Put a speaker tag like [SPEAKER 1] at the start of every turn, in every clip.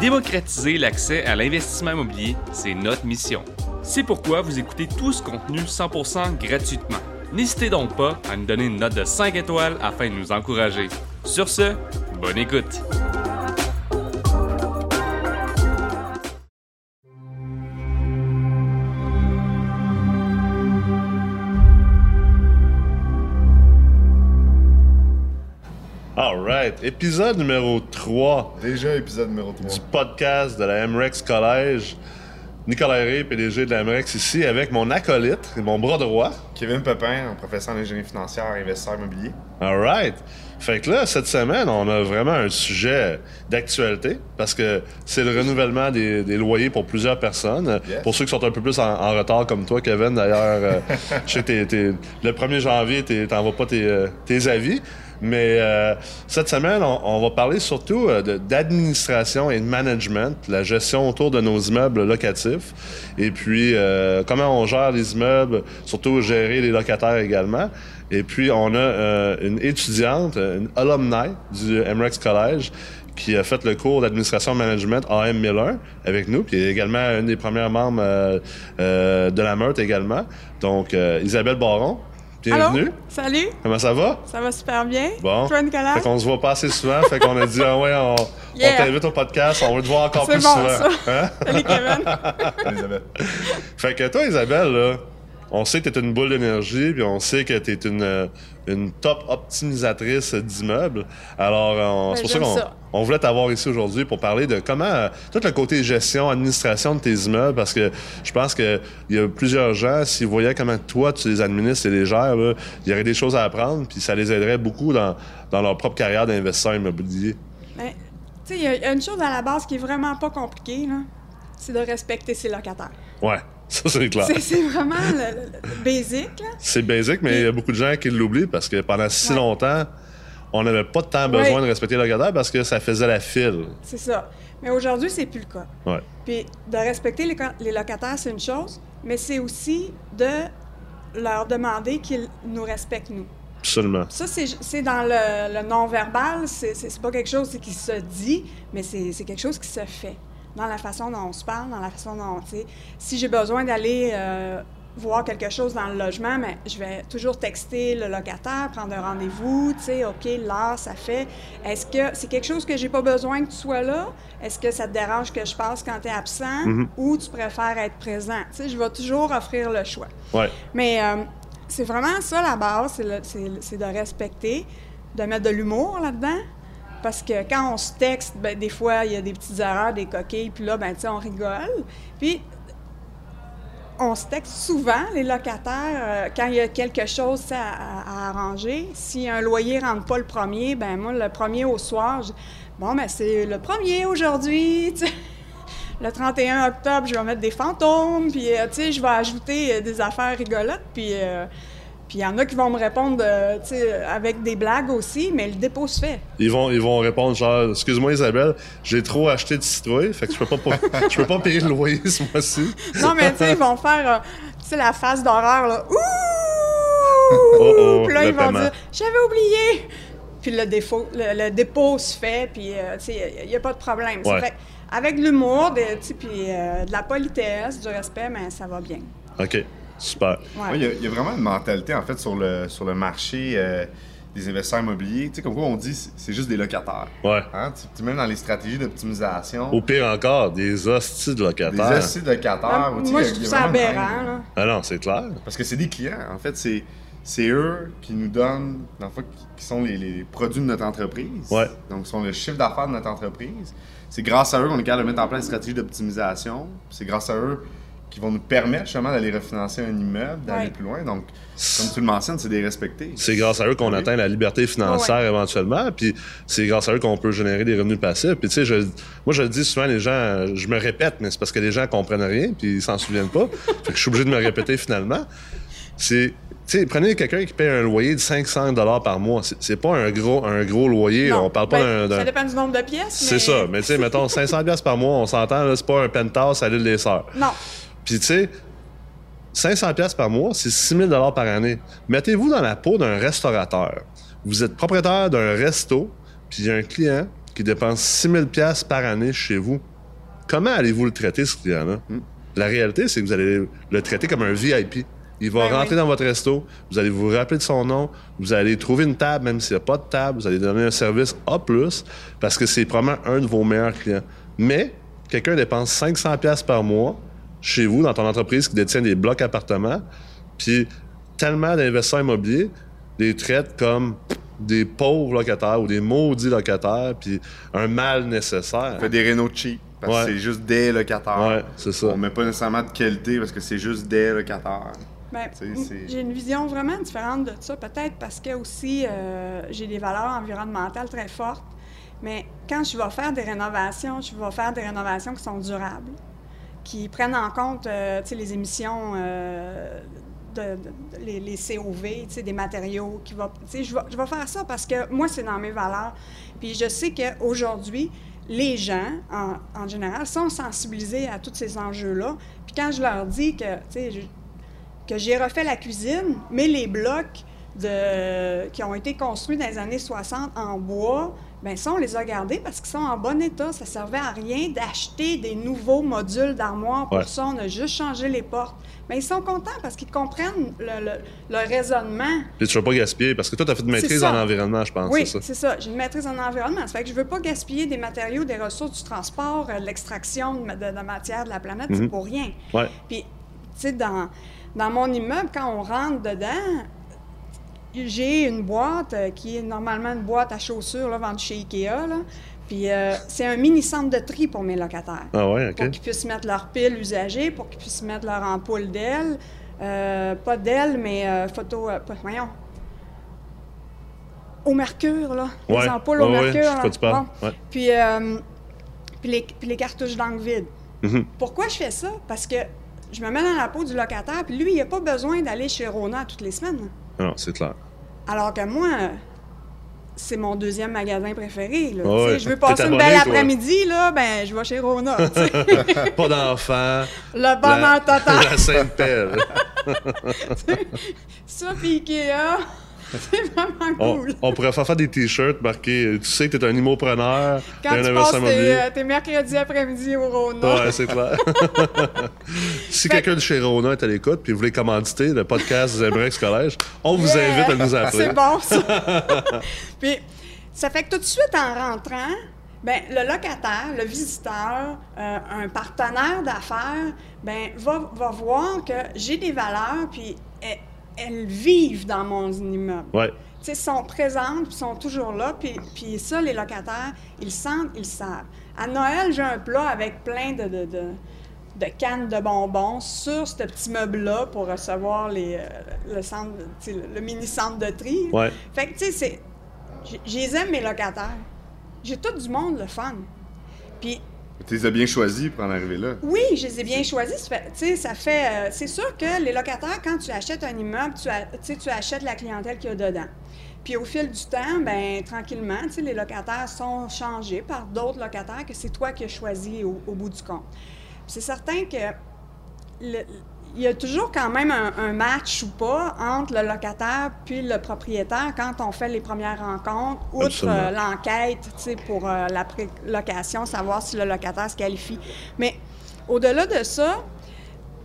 [SPEAKER 1] Démocratiser l'accès à l'investissement immobilier, c'est notre mission. C'est pourquoi vous écoutez tout ce contenu 100% gratuitement. N'hésitez donc pas à nous donner une note de 5 étoiles afin de nous encourager. Sur ce, bonne écoute!
[SPEAKER 2] Épisode numéro 3
[SPEAKER 3] Déjà épisode numéro 3.
[SPEAKER 2] du podcast de la MREX Collège. Nicolas Ray, PDG de la MREX ici, avec mon acolyte et mon bras droit.
[SPEAKER 3] Kevin Pepin, professeur en ingénierie financière et investisseur immobilier.
[SPEAKER 2] Alright. Fait que là, cette semaine, on a vraiment un sujet d'actualité parce que c'est le renouvellement des, des loyers pour plusieurs personnes.
[SPEAKER 3] Yes.
[SPEAKER 2] Pour ceux qui sont un peu plus en, en retard comme toi, Kevin, d'ailleurs, euh, je sais le 1er janvier, t'es- t'envoies pas tes, euh, tes avis. Mais euh, cette semaine, on, on va parler surtout euh, d'administration et de management, la gestion autour de nos immeubles locatifs, et puis euh, comment on gère les immeubles, surtout gérer les locataires également. Et puis, on a euh, une étudiante, une alumni du MREX College, qui a fait le cours d'administration management AM 1001 avec nous, puis également une des premières membres euh, euh, de la Meurthe également. Donc, euh, Isabelle Baron, bienvenue.
[SPEAKER 4] Allô? Salut,
[SPEAKER 2] Comment ça va?
[SPEAKER 4] ça va super bien.
[SPEAKER 2] Bon.
[SPEAKER 4] Toi, Nicolas?
[SPEAKER 2] Fait qu'on se voit pas assez souvent, fait qu'on a dit, ah ouais, on, on t'invite au podcast, on veut te voir encore plus
[SPEAKER 4] bon,
[SPEAKER 2] souvent.
[SPEAKER 4] ça.
[SPEAKER 2] Hein?
[SPEAKER 4] Salut, Kevin.
[SPEAKER 3] Elisabeth.
[SPEAKER 2] Fait que toi, Isabelle, là, on sait que t'es une boule d'énergie, puis on sait que t'es une, euh, une top optimisatrice d'immeubles. Alors, euh,
[SPEAKER 4] Ben,
[SPEAKER 2] c'est pour ça qu'on voulait t'avoir ici aujourd'hui pour parler de comment euh, tout le côté gestion, administration de tes immeubles, parce que je pense que il y a plusieurs gens, s'ils voyaient comment toi tu les administres et les gères, il y aurait des choses à apprendre, puis ça les aiderait beaucoup dans, dans leur propre carrière d'investisseur immobilier.
[SPEAKER 4] Ben, tu sais, il y a- il y, a une chose à la base qui est vraiment pas compliquée. C'est de respecter ses locataires.
[SPEAKER 2] Ouais, ça c'est clair.
[SPEAKER 4] C'est- vraiment le, basic.
[SPEAKER 2] C'est basique, mais il y a beaucoup de gens qui l'oublient parce que pendant si
[SPEAKER 4] Ouais.
[SPEAKER 2] longtemps, on n'avait pas tant besoin
[SPEAKER 4] Ouais.
[SPEAKER 2] de respecter le locataire parce que ça faisait la file.
[SPEAKER 4] C'est ça. Mais aujourd'hui, c'est plus le cas.
[SPEAKER 2] Ouais.
[SPEAKER 4] Puis de respecter les, locataires, c'est une chose, mais c'est aussi de leur demander qu'ils nous respectent, nous.
[SPEAKER 2] Absolument.
[SPEAKER 4] Ça, c'est dans le, le non-verbal, c'est pas quelque chose qui se dit, mais c'est quelque chose qui se fait. Dans la façon dont on se parle, dans la façon dont, tu sais, si j'ai besoin d'aller euh, voir quelque chose dans le logement, mais je vais toujours texter le locataire, prendre un rendez-vous, tu sais, OK, là, ça fait. Est-ce que c'est quelque chose que j'ai pas besoin que tu sois là? Est-ce que ça te dérange que je passe quand tu es absent ou tu préfères être présent? Tu sais, je vais toujours offrir le choix.
[SPEAKER 2] Ouais.
[SPEAKER 4] Mais euh, c'est vraiment ça la base, c'est de respecter, de mettre de l'humour là-dedans. Parce que quand on se texte, ben, des fois, il y a des petites erreurs, des coquilles, puis là, ben, on rigole. Puis, on se texte souvent, les locataires, euh, quand il y a quelque chose à, arranger. Si un loyer ne rentre pas le premier, ben moi, le premier au soir, je- bon, ben c'est le premier aujourd'hui. Le 31 octobre, je vais mettre des fantômes, puis euh, je vais ajouter euh, des affaires rigolotes, puis puis il y en a qui vont me répondre, euh, avec des blagues aussi, mais le dépôt se fait.
[SPEAKER 2] Ils vont, ils vont répondre genre, excuse-moi Isabelle, j'ai trop acheté de citrouilles, fait que je peux pas, pas- je peux pas payer le loyer ce mois-ci.
[SPEAKER 4] Non, mais tu sais, ils vont faire, euh, tu sais, la face d'horreur, là. Ouh!
[SPEAKER 2] Oh, oh,
[SPEAKER 4] puis là, ils vont
[SPEAKER 2] paiement.
[SPEAKER 4] dire, j'avais oublié! Puis le, défaut, le, le dépôt se fait, puis, euh, tu sais, il n'y a, pas de problème.
[SPEAKER 2] Ouais.
[SPEAKER 4] fait- avec l'humour, puis de la politesse, du respect, mais ça va bien.
[SPEAKER 2] OK, super.
[SPEAKER 4] Ouais.
[SPEAKER 3] Ouais, Il y, a- il y a vraiment une mentalité, en fait, sur le, sur le marché euh, des investisseurs immobiliers. Tu sais, comme quoi on dit, c'est- c'est juste des locataires.
[SPEAKER 2] Ouais.
[SPEAKER 3] Hein? Tu, tu sais, même dans les stratégies d'optimisation,
[SPEAKER 2] Au pire encore, des hosties de
[SPEAKER 3] des
[SPEAKER 2] locataires.
[SPEAKER 3] astuces de locataires.
[SPEAKER 4] Ah, moi, je trouve ça aberrant, là.
[SPEAKER 2] Ah non, c'est clair.
[SPEAKER 3] Parce que c'est des clients. En fait, c'est, c'est eux qui nous donnent, dans le fond, qui, qui sont les, les produits de notre entreprise.
[SPEAKER 2] Ouais.
[SPEAKER 3] Donc, sont le chiffre d'affaires de notre entreprise. C'est grâce à eux qu'on est capable de mettre en place une stratégie d'optimisation. C'est grâce à eux qui vont nous permettre justement d'aller refinancer un immeuble, d'aller
[SPEAKER 4] Ouais.
[SPEAKER 3] plus loin. Donc, comme tu le mentionnes, c'est des respectés.
[SPEAKER 2] C'est grâce à eux qu'on
[SPEAKER 3] Oui.
[SPEAKER 2] atteint la liberté financière
[SPEAKER 4] Ouais.
[SPEAKER 2] éventuellement, puis c'est grâce à eux qu'on peut générer des revenus passifs. Puis tu sais, je, moi je le dis souvent, les gens, je me répète, mais c'est parce que les gens comprennent rien, puis ils s'en souviennent pas. fait que je suis obligé de me répéter finalement. C'est, tu sais, prenez quelqu'un qui paye un loyer de 500 dollars par mois. C'est, c'est pas un gros, un gros loyer.
[SPEAKER 4] Non,
[SPEAKER 2] On parle pas
[SPEAKER 4] ben,
[SPEAKER 2] d'un, d'un-
[SPEAKER 4] Ça dépend du nombre de pièces.
[SPEAKER 2] C'est ça. Mais tu sais, mettons 500 pièces par mois, on s'entend, là, c'est pas un penthouse à l'île des Sœurs.
[SPEAKER 4] Non.
[SPEAKER 2] Puis tu sais, 500 pièces par mois, c'est 6 000 dollars par année. Mettez-vous dans la peau d'un restaurateur. Vous êtes propriétaire d'un resto, puis il y a un client qui dépense 6 000 pièces par année chez vous. comment allez-vous le traiter, ce client-là? La réalité, c'est que vous allez le traiter comme un VIP. Il va
[SPEAKER 4] Ben
[SPEAKER 2] rentrer
[SPEAKER 4] oui.
[SPEAKER 2] dans votre resto, vous allez vous rappeler de son nom, vous allez trouver une table, même s'il n'y a pas de table, vous allez donner un service A+, parce que c'est probablement un de vos meilleurs clients. Mais, quelqu'un dépense 500$ piastres par mois chez vous, dans ton entreprise qui détient des blocs appartements, puis tellement d'investisseurs immobiliers les traitent comme des pauvres locataires ou des maudits locataires, puis un mal nécessaire.
[SPEAKER 3] On fait des rénaux cheap. Parce
[SPEAKER 2] Ouais.
[SPEAKER 3] que c'est juste des locataires.
[SPEAKER 2] Ouais, c'est ça.
[SPEAKER 3] On met pas nécessairement de qualité parce que c'est juste des locataires.
[SPEAKER 4] Ben, j'ai une vision vraiment différente de ça, peut-être parce que aussi euh, j'ai des valeurs environnementales très fortes. Mais quand je vais faire des rénovations, je vais faire des rénovations qui sont durables, qui prennent en compte euh, les émissions, euh, de, de- les, les COV, des matériaux. Qui va, je, vais, je vais faire ça parce que moi, c'est dans mes valeurs. Puis je sais qu'aujourd'hui, les gens, en, en général, sont sensibilisés à tous ces enjeux-là. Puis quand je leur dis que, je- que j'ai refait la cuisine, mais les blocs de, qui ont été construits dans les années 60 en bois, ben ça, on les a gardés parce qu'ils sont en bon état. Ça servait à rien d'acheter des nouveaux modules d'armoire pour
[SPEAKER 2] Ouais.
[SPEAKER 4] ça. On a juste changé les portes. Mais ils sont contents parce qu'ils comprennent le, le- le raisonnement.
[SPEAKER 2] Puis tu ne vas pas gaspiller, parce que toi, tu as fait une maîtrise en environnement, je pense,
[SPEAKER 4] Oui,
[SPEAKER 2] c'est ça?
[SPEAKER 4] J'ai une maîtrise en environnement. Ça fait que je veux pas gaspiller des matériaux, des ressources du transport, euh, de l'extraction de, de matière de la planète. C'est
[SPEAKER 2] Mhm.
[SPEAKER 4] pour rien.
[SPEAKER 2] Ouais.
[SPEAKER 4] Puis, tu sais, dans, dans mon immeuble, quand on rentre dedans, j'ai une boîte euh, qui est normalement une boîte à chaussures là, vendue chez Ikea. Là. Puis euh, c'est un mini centre de tri pour mes locataires.
[SPEAKER 2] Ah ouais,
[SPEAKER 4] Pour
[SPEAKER 2] OK.
[SPEAKER 4] qu'ils puissent mettre leurs piles usagées, pour qu'ils puissent mettre leur ampoule d'aile. Euh, pas d'aile, mais photo. pas- voyons. Au mercure, là. Les ampoules
[SPEAKER 2] Ouais,
[SPEAKER 4] au
[SPEAKER 2] ouais,
[SPEAKER 4] mercure.
[SPEAKER 2] je
[SPEAKER 4] là. Bon.
[SPEAKER 2] Ouais.
[SPEAKER 4] Puis, puis, les, puis les cartouches d'encre vide.
[SPEAKER 2] Mhm.
[SPEAKER 4] Pourquoi je fais ça? Parce que je me mets dans la peau du locataire, puis lui, il n'a pas besoin d'aller chez Rona toutes les semaines.
[SPEAKER 2] Non, c'est clair.
[SPEAKER 4] Alors que moi, c'est mon deuxième magasin préféré. là. Je veux passer une belle après-midi, là, ben, je vais chez Rona.
[SPEAKER 2] pas d'enfants.
[SPEAKER 4] Le bonheur total.
[SPEAKER 2] La sainte pelle.
[SPEAKER 4] Ça, puis Ikea, c'est vraiment
[SPEAKER 2] On,
[SPEAKER 4] cool.
[SPEAKER 2] on pourrait faire faire des t-shirts marqués « Tu sais que t'es un immopreneur,
[SPEAKER 4] Quand
[SPEAKER 2] un
[SPEAKER 4] tu passes tes, euh, tes mercredis après-midi au Rona.
[SPEAKER 2] Ouais, c'est clair. si quelqu'un de chez Rona est à l'écoute puis vous voulez commanditer le podcast des Abrix Collège, on vous
[SPEAKER 4] Yeah!
[SPEAKER 2] invite à nous appeler.
[SPEAKER 4] C'est bon, ça. Puis, ça fait que tout de suite, en rentrant, ben, le locataire, le visiteur, euh, un partenaire d'affaires, ben, va, va voir que j'ai des valeurs, puis elles, vivent dans mon immeuble.
[SPEAKER 2] Ouais.
[SPEAKER 4] Tu sais, sont présentes, sont toujours là, puis, ça, les locataires, ils sentent, ils savent. À Noël, j'ai un plat avec plein de, de, de, de cannes de bonbons sur ce petit meuble-là pour recevoir les, euh, le, centre, le, mini-centre de tri.
[SPEAKER 2] Ouais.
[SPEAKER 4] Fait que, tu sais, c'est... j'ai- Je les aime, mes locataires. J'ai tout du monde le fun. Puis
[SPEAKER 3] Tu les as bien choisis pour en arriver là.
[SPEAKER 4] oui, je les ai bien choisis. Ça fait- euh, c'est sûr que les locataires, quand tu achètes un immeuble, tu, tu achètes la clientèle qu'il y a dedans. Puis au fil du temps, ben tranquillement, les locataires sont changés par d'autres locataires que c'est toi qui as choisi au, au bout du compte. C'est certain que le- il y a toujours quand même un, un match ou pas entre le locataire puis le propriétaire quand on fait les premières rencontres, outre euh, l'enquête pour euh, la location, savoir si le locataire se qualifie. Mais au-delà de ça,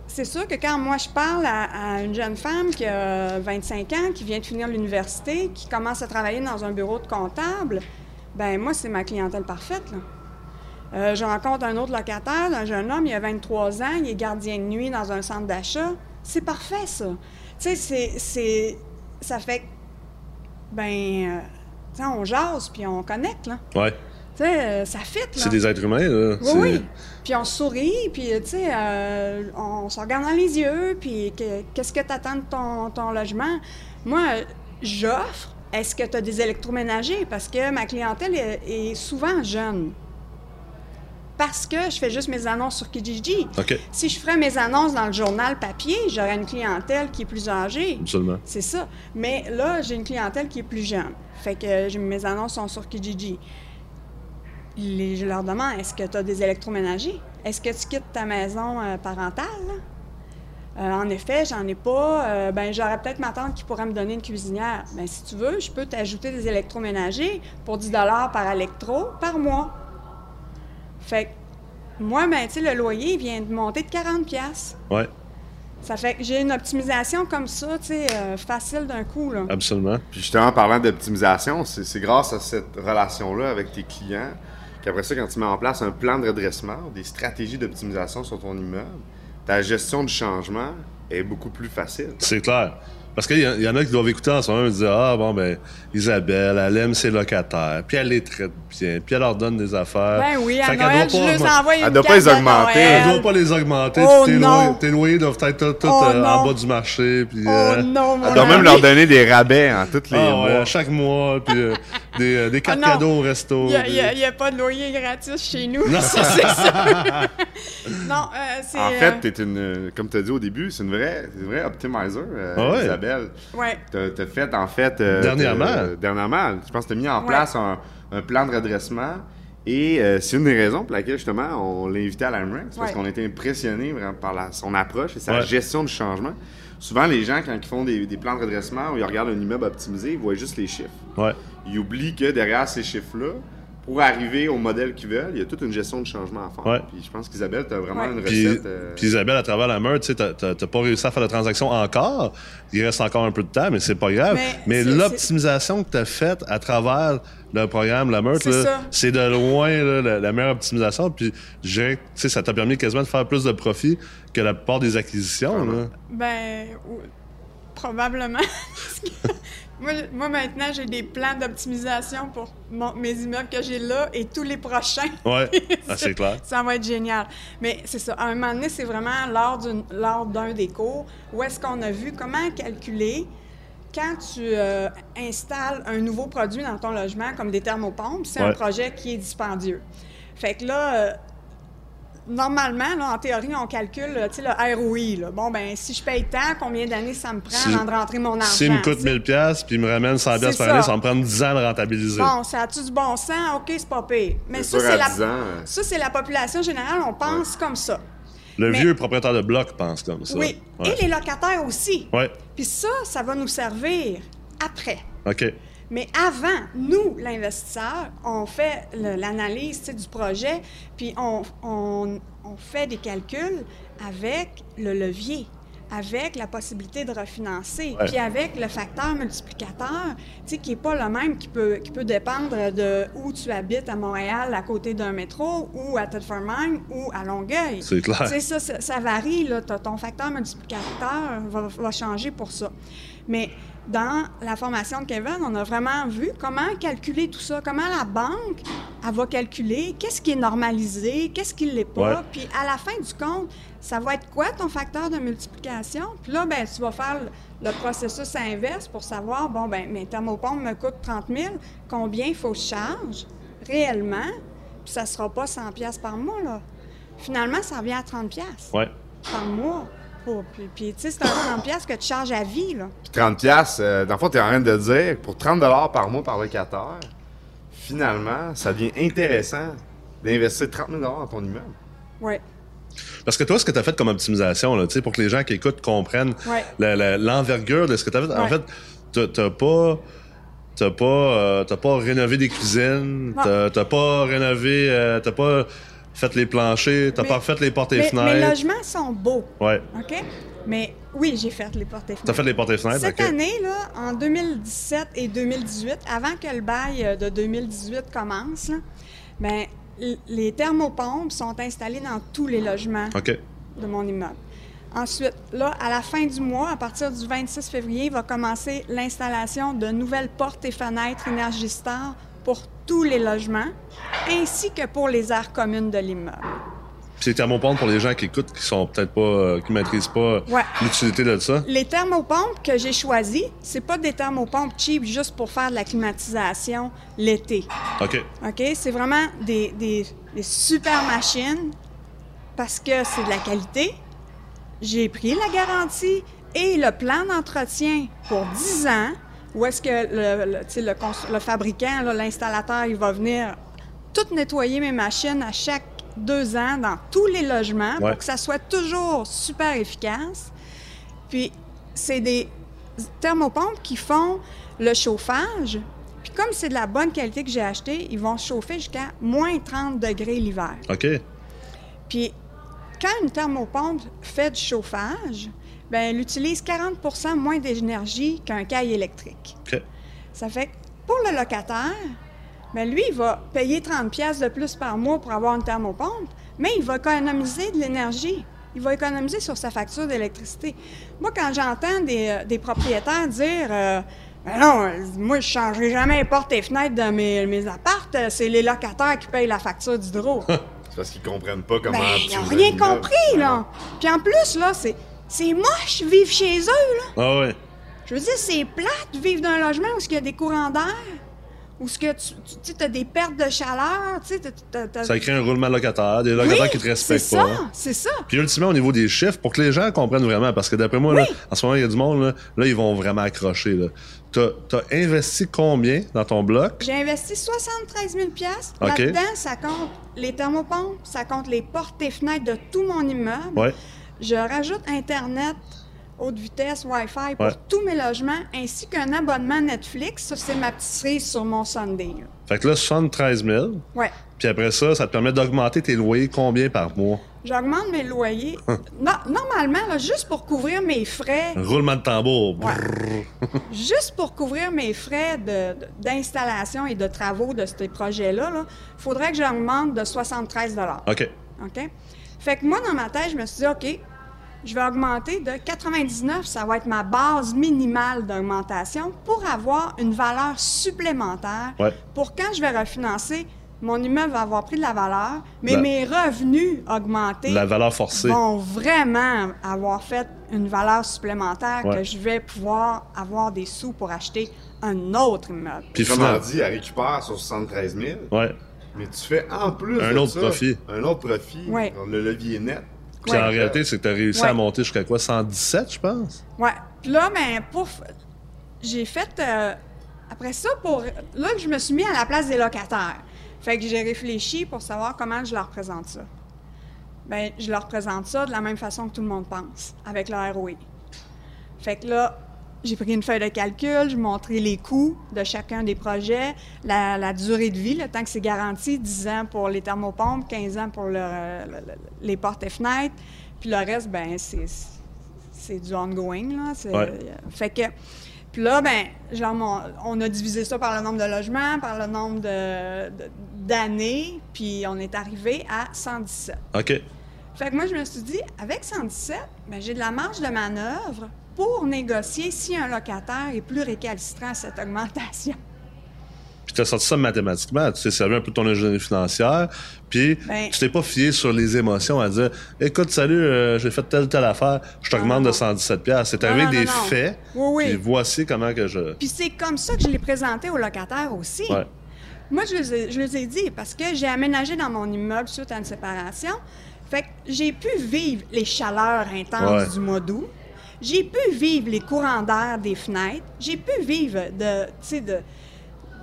[SPEAKER 4] c'est sûr que quand moi je parle à, à une jeune femme qui a 25 ans, qui vient de finir l'université, qui commence à travailler dans un bureau de comptable, ben moi, c'est ma clientèle parfaite. Là. Euh, je rencontre un autre locataire, un jeune homme, il a 23 ans, il est gardien de nuit dans un centre d'achat. C'est parfait, ça. Tu sais, c'est, c'est, ça fait ben, euh, tu sais, on jase puis on connecte, là.
[SPEAKER 2] Ouais.
[SPEAKER 4] Tu sais, euh, ça fit, là.
[SPEAKER 2] C'est des êtres humains, là.
[SPEAKER 4] Oui. Puis on sourit, puis tu sais, euh, on se regarde dans les yeux, puis que- qu'est-ce que tu attends de ton, ton logement? Moi, euh, j'offre. Est-ce que tu as des électroménagers? Parce que ma clientèle est, est souvent jeune. Parce que je fais juste mes annonces sur Kijiji. Si je ferais mes annonces dans le journal papier, j'aurais une clientèle qui est plus âgée.
[SPEAKER 2] Absolument.
[SPEAKER 4] C'est ça. Mais là, j'ai une clientèle qui est plus jeune. Fait que j'ai- mes annonces sont sur Kijiji. Les- je leur demande est-ce que tu as des électroménagers? Est-ce que tu quittes ta maison euh, parentale? Euh, En effet, j'en ai pas. Euh, ben, j'aurais peut-être ma tante qui pourrait me donner une cuisinière. Ben, si tu veux, je peux t'ajouter des électroménagers pour 10 par électro par mois. Fait que moi, ben, tu sais, le loyer vient de monter de 40 pièces.
[SPEAKER 2] Ouais,
[SPEAKER 4] Ça fait que j'ai une optimisation comme ça, tu sais, euh, facile d'un coup, là.
[SPEAKER 2] absolument.
[SPEAKER 3] Puis justement, en parlant d'optimisation, c'est c'est grâce à cette relation-là avec tes clients qu'après ça, quand tu mets en place un plan de redressement, des stratégies d'optimisation sur ton immeuble, ta gestion du changement est beaucoup plus facile.
[SPEAKER 2] C'est clair. Parce qu'il y, en a qui doivent écouter en ce moment et dire Ah, bon, ben, Isabelle, elle aime ses locataires, puis elle les traite bien, puis elle leur donne des affaires.
[SPEAKER 4] Ben oui, à
[SPEAKER 2] qu'elle
[SPEAKER 4] Noël,
[SPEAKER 2] doit
[SPEAKER 4] je
[SPEAKER 2] pas
[SPEAKER 4] les
[SPEAKER 2] augmenter-
[SPEAKER 4] envoie une
[SPEAKER 3] Elle doit pas
[SPEAKER 4] carte
[SPEAKER 3] les
[SPEAKER 4] de
[SPEAKER 3] augmenter.
[SPEAKER 2] Elle
[SPEAKER 4] Noël.
[SPEAKER 2] doit pas les augmenter,
[SPEAKER 4] Oh,
[SPEAKER 2] puis tes, loyers, tes loyers doivent être tous tous,
[SPEAKER 4] Oh,
[SPEAKER 2] euh, en bas du marché. Puis,
[SPEAKER 4] Oh
[SPEAKER 2] euh,
[SPEAKER 4] non, mon
[SPEAKER 3] Elle doit même leur donner des rabais en tous les
[SPEAKER 2] ah,
[SPEAKER 3] mois.
[SPEAKER 2] ouais, à chaque mois, puis euh, des, euh, des cartes
[SPEAKER 4] Ah, non.
[SPEAKER 2] cadeaux au resto.
[SPEAKER 4] Il n'y a, pas de loyer gratis chez nous. Ça, c'est sûr. non, euh, c'est.
[SPEAKER 3] En
[SPEAKER 4] euh,
[SPEAKER 3] fait, t'es une, euh, comme tu as dit au début, c'est une vraie, c'est une vraie optimizer, euh,
[SPEAKER 2] Ah ouais.
[SPEAKER 3] Isabelle.
[SPEAKER 4] ouais.
[SPEAKER 3] T'as t'as fait, en fait... euh,
[SPEAKER 2] Dernièrement.
[SPEAKER 3] dernièrement. Je pense que t'as mis en
[SPEAKER 4] Ouais.
[SPEAKER 3] place un, un plan de redressement. Et euh, c'est une des raisons pour laquelle, justement, on l'a invité à l'AMREX. Parce
[SPEAKER 4] Ouais.
[SPEAKER 3] qu'on était impressionnés vraiment par la- son approche et sa
[SPEAKER 2] Ouais.
[SPEAKER 3] gestion du changement. Souvent, les gens, quand ils font des, des plans de redressement ou ils regardent un immeuble optimisé, ils voient juste les chiffres.
[SPEAKER 2] Ouais.
[SPEAKER 3] Ils oublient que derrière ces chiffres-là, pour arriver au modèle qu'ils veulent, il y a toute une gestion de changement à faire.
[SPEAKER 2] Ouais.
[SPEAKER 3] Puis je pense qu'Isabelle, tu as vraiment
[SPEAKER 4] Ouais.
[SPEAKER 3] une
[SPEAKER 2] Puis,
[SPEAKER 3] recette. euh,
[SPEAKER 2] puis Isabelle, à travers la meurtre, tu sais, t'as- t'as t'as pas réussi à faire la transaction encore. Il reste encore un peu de temps, mais c'est pas grave.
[SPEAKER 4] Mais
[SPEAKER 2] l'optimisation que tu as faite à travers le programme La Meurtre,
[SPEAKER 4] C'est
[SPEAKER 2] de loin là, la, la meilleure optimisation. Puis je dirais que, tu sais, ça t'a permis quasiment de faire plus de profit que la plupart des acquisitions. là.
[SPEAKER 4] Ben, probablement. Moi, moi, maintenant, j'ai des plans d'optimisation pour mon- mes immeubles que j'ai là et tous les prochains.
[SPEAKER 2] Ouais, ah, c'est clair.
[SPEAKER 4] Ça va être génial. Mais c'est ça. À un moment donné, c'est vraiment lors d'un des cours où est-ce qu'on a vu comment calculer quand tu euh, installes un nouveau produit dans ton logement, comme des thermopompes, c'est un projet qui est dispendieux. Fait que là, euh, normalement, là, en théorie, on calcule tu sais, le ROI. là. Bon, ben si je paye tant, combien d'années ça me prend
[SPEAKER 2] Si-
[SPEAKER 4] avant de rentrer mon argent?
[SPEAKER 2] S'il me coûte
[SPEAKER 4] tu sais?
[SPEAKER 2] 1000 pièces puis il me ramène 100 pièces par année,
[SPEAKER 4] ça.
[SPEAKER 2] va me prendre 10 ans de rentabiliser.
[SPEAKER 4] Bon, ça a-tu du bon sens? OK, c'est pas pire. Mais
[SPEAKER 3] C'est
[SPEAKER 4] ça, c'est la,
[SPEAKER 3] 10 ans,
[SPEAKER 4] ça, c'est la population générale, on pense comme ça.
[SPEAKER 2] Le
[SPEAKER 4] Mais-
[SPEAKER 2] vieux propriétaire de bloc pense comme ça.
[SPEAKER 4] Oui.
[SPEAKER 2] Ouais.
[SPEAKER 4] Et les locataires aussi.
[SPEAKER 2] Ouais.
[SPEAKER 4] Puis ça, ça va nous servir après.
[SPEAKER 2] OK.
[SPEAKER 4] Mais avant, nous, l'investisseur, on fait l'analyse du projet, puis on, on- on fait des calculs avec le levier, avec la possibilité de refinancer,
[SPEAKER 2] Ouais.
[SPEAKER 4] puis avec le facteur multiplicateur, qui n'est pas le même, qui peut, qui peut dépendre de où tu habites à Montréal, à côté d'un métro, ou à Thetford Mine, ou à Longueuil.
[SPEAKER 2] C'est clair.
[SPEAKER 4] Ça, ça, ça varie, là. Ton facteur multiplicateur va, va changer pour ça. Mais dans la formation de Kevin, on a vraiment vu comment calculer tout ça, comment la banque, elle va calculer qu'est-ce qui est normalisé, qu'est-ce qui ne l'est pas.
[SPEAKER 2] Ouais.
[SPEAKER 4] Puis à la fin du compte, ça va être quoi ton facteur de multiplication? Puis là, ben, tu vas faire le, processus inverse pour savoir, bon, ben, mes thermopompes me coûtent 30 000, combien il faut que je charge réellement? Puis ça ne sera pas 100 pièces par mois, là. Finalement, ça revient à 30 pièces
[SPEAKER 2] Ouais.
[SPEAKER 4] par mois. Pour- puis, puis, tu sais, c'est un 30 pièces que tu charges à vie, là.
[SPEAKER 3] Puis 30 pièces, euh, dans le fond, tu es en train de dire, pour 30 par mois par locataire, finalement, ça devient intéressant d'investir 30 000 dans ton immeuble.
[SPEAKER 4] Ouais.
[SPEAKER 2] Parce que toi, ce que tu as fait comme optimisation, là, tu sais, pour que les gens qui écoutent comprennent
[SPEAKER 4] Ouais.
[SPEAKER 2] l'envergure de ce que tu as fait, en fait, t'as- t'as pas. T'as pas, euh, t'as pas rénové des cuisines, t'as pas rénové, euh, t'as pas fait les planchers, t'as
[SPEAKER 4] Mais-
[SPEAKER 2] pas refait les portes et
[SPEAKER 4] Mes, mes
[SPEAKER 2] fenêtres.
[SPEAKER 4] logements sont beaux,
[SPEAKER 2] Ouais.
[SPEAKER 4] OK? Mais oui, j'ai fait les portes et
[SPEAKER 2] T'as
[SPEAKER 4] fenêtres.
[SPEAKER 2] fait les portes et fenêtres,
[SPEAKER 4] Cette année, là, en 2017 et 2018, avant que le bail euh, de 2018 commence, là, ben, les thermopompes sont installées dans tous les logements de mon immeuble. Ensuite, là, à la fin du mois, à partir du 26 février, va commencer l'installation de nouvelles portes et fenêtres Star pour tous les logements, ainsi que pour les aires communes de l'immeuble.
[SPEAKER 2] C'est thermopompes pour les gens qui écoutent, qui sont peut-être pas, euh, qui maîtrisent pas
[SPEAKER 4] Ouais.
[SPEAKER 2] l'utilité de ça.
[SPEAKER 4] Les thermopompes que j'ai choisis, c'est pas des thermopompes cheap juste pour faire de la climatisation l'été.
[SPEAKER 2] OK.
[SPEAKER 4] OK? C'est vraiment des, des- des super machines parce que c'est de la qualité. J'ai pris la garantie et le plan d'entretien pour 10 ans où est-ce que le, le, tu sais, le cons- le fabricant, là, l'installateur, il va venir tout nettoyer mes machines à chaque deux ans dans tous les logements
[SPEAKER 2] Ouais.
[SPEAKER 4] pour que ça soit toujours super efficace. Puis, c'est des thermopompes qui font le chauffage. Puis, comme c'est de la bonne qualité que j'ai acheté, ils vont chauffer jusqu'à moins 30 degrés l'hiver.
[SPEAKER 2] OK.
[SPEAKER 4] Puis, quand une thermopompe fait du chauffage, ben, elle utilise 40% moins d'énergie qu'un caille électrique. Ça fait que pour le locataire, ben, lui, il va payer 30 pièces de plus par mois pour avoir une thermopompe, mais il va économiser de l'énergie. Il va économiser sur sa facture d'électricité. Moi, quand j'entends des, euh, des propriétaires dire euh, Ben non, moi, je ne changerai jamais les portes et fenêtres de mes, mes appartes, c'est les locataires qui payent la facture d'hydro.
[SPEAKER 3] C'est parce qu'ils comprennent pas comment.
[SPEAKER 4] Ben, ils n'ont rien compris, là. Puis en plus, là, c'est, c'est moche vivre chez eux, là.
[SPEAKER 2] Ah ouais.
[SPEAKER 4] Je veux dire, c'est plate de vivre dans un logement où il y a des courants d'air, où ce que tu, tu as des pertes de chaleur, tu sais, t'as- t'as- t'as-
[SPEAKER 2] Ça crée un roulement locataire, des locataires
[SPEAKER 4] Oui,
[SPEAKER 2] qui te respectent
[SPEAKER 4] c'est
[SPEAKER 2] pas.
[SPEAKER 4] ça, c'est ça.
[SPEAKER 2] Puis ultimement, au niveau des chiffres, pour que les gens comprennent vraiment, parce que d'après moi, là, en ce moment, il y a du monde, là, là, ils vont vraiment accrocher. là. T'as as investi combien dans ton bloc?
[SPEAKER 4] J'ai investi 73 000
[SPEAKER 2] OK.
[SPEAKER 4] Là-dedans, ça compte les thermopompes, ça compte les portes et fenêtres de tout mon immeuble.
[SPEAKER 2] Ouais.
[SPEAKER 4] Je rajoute Internet haute vitesse, Wi-Fi pour
[SPEAKER 2] Ouais.
[SPEAKER 4] tous mes logements, ainsi qu'un abonnement Netflix. Ça, c'est ma petite cerise sur mon Sunday. là.
[SPEAKER 2] Fait que là, 73 000.
[SPEAKER 4] Ouais.
[SPEAKER 2] Puis après ça, ça te permet d'augmenter tes loyers combien par mois?
[SPEAKER 4] J'augmente mes loyers. Non, normalement, là, juste pour couvrir mes frais,
[SPEAKER 2] Roulement de tambour.
[SPEAKER 4] Ouais. juste pour couvrir mes frais d'installation et de travaux de ces projets-là, il faudrait que j'augmente de 73
[SPEAKER 2] OK.
[SPEAKER 4] OK? Fait que moi, dans ma tête, je me suis dit, OK, je vais augmenter de 99, ça va être ma base minimale d'augmentation pour avoir une valeur supplémentaire.
[SPEAKER 2] Ouais.
[SPEAKER 4] Pour quand je vais refinancer, mon immeuble va avoir pris de la valeur, mais
[SPEAKER 2] La-
[SPEAKER 4] mes revenus augmentés
[SPEAKER 2] La valeur forcée.
[SPEAKER 4] vont vraiment avoir fait une valeur supplémentaire
[SPEAKER 2] Ouais.
[SPEAKER 4] que je vais pouvoir avoir des sous pour acheter un autre immeuble.
[SPEAKER 2] Puis
[SPEAKER 3] Comme on
[SPEAKER 2] finalement.
[SPEAKER 3] dit, elle récupère sur 73 000,
[SPEAKER 2] Ouais.
[SPEAKER 3] Mais tu fais en plus
[SPEAKER 2] Un
[SPEAKER 3] de
[SPEAKER 2] autre
[SPEAKER 3] ça,
[SPEAKER 2] profit.
[SPEAKER 3] Un autre profit.
[SPEAKER 4] Ouais.
[SPEAKER 3] Le levier net.
[SPEAKER 2] Puis
[SPEAKER 4] Ouais.
[SPEAKER 2] en réalité, c'est que tu as réussi
[SPEAKER 4] Ouais.
[SPEAKER 2] à monter jusqu'à quoi? 117, je pense?
[SPEAKER 4] Ouais. Puis là, ben, pour. f- J'ai fait. euh, après ça, pour. Là, je me suis mis à la place des locataires. Fait que j'ai réfléchi pour savoir comment je leur présente ça. Ben, je leur présente ça de la même façon que tout le monde pense, avec le ROI. Fait que là, j'ai pris une feuille de calcul, je montré les coûts de chacun des projets, la, la durée de vie, le temps que c'est garanti, 10 ans pour les thermopompes, 15 ans pour le- le- le- les portes et fenêtres, puis le reste, ben c'est c'est du ongoing, là.
[SPEAKER 2] Ouais.
[SPEAKER 4] Fait que, puis là, ben, genre, on a divisé ça par le nombre de logements, par le nombre d'années, puis on est arrivé à 117.
[SPEAKER 2] OK.
[SPEAKER 4] Fait que moi, je me suis dit, avec 117, ben, j'ai de la marge de manœuvre pour négocier si un locataire est plus récalcitrant à cette augmentation.
[SPEAKER 2] Puis tu as sorti ça mathématiquement. Tu t'es servi un peu de ton ingénierie financière. Puis
[SPEAKER 4] Ben-
[SPEAKER 2] tu t'es pas fié sur les émotions à dire Écoute, salut, euh, j'ai fait telle telle affaire, je t'augmente de
[SPEAKER 4] non.
[SPEAKER 2] 117$. piastres. C'est avec des
[SPEAKER 4] non.
[SPEAKER 2] faits.
[SPEAKER 4] Oui, oui.
[SPEAKER 2] Puis voici comment que je.
[SPEAKER 4] Puis c'est comme ça que je l'ai présenté aux locataires aussi.
[SPEAKER 2] Ouais.
[SPEAKER 4] Moi, je les, ai, je les ai dit parce que j'ai aménagé dans mon immeuble suite à une séparation. Fait que j'ai pu vivre les chaleurs intenses
[SPEAKER 2] Ouais.
[SPEAKER 4] du mois d'août. J'ai pu vivre les courants d'air des fenêtres. J'ai pu vivre de, tu sais, de,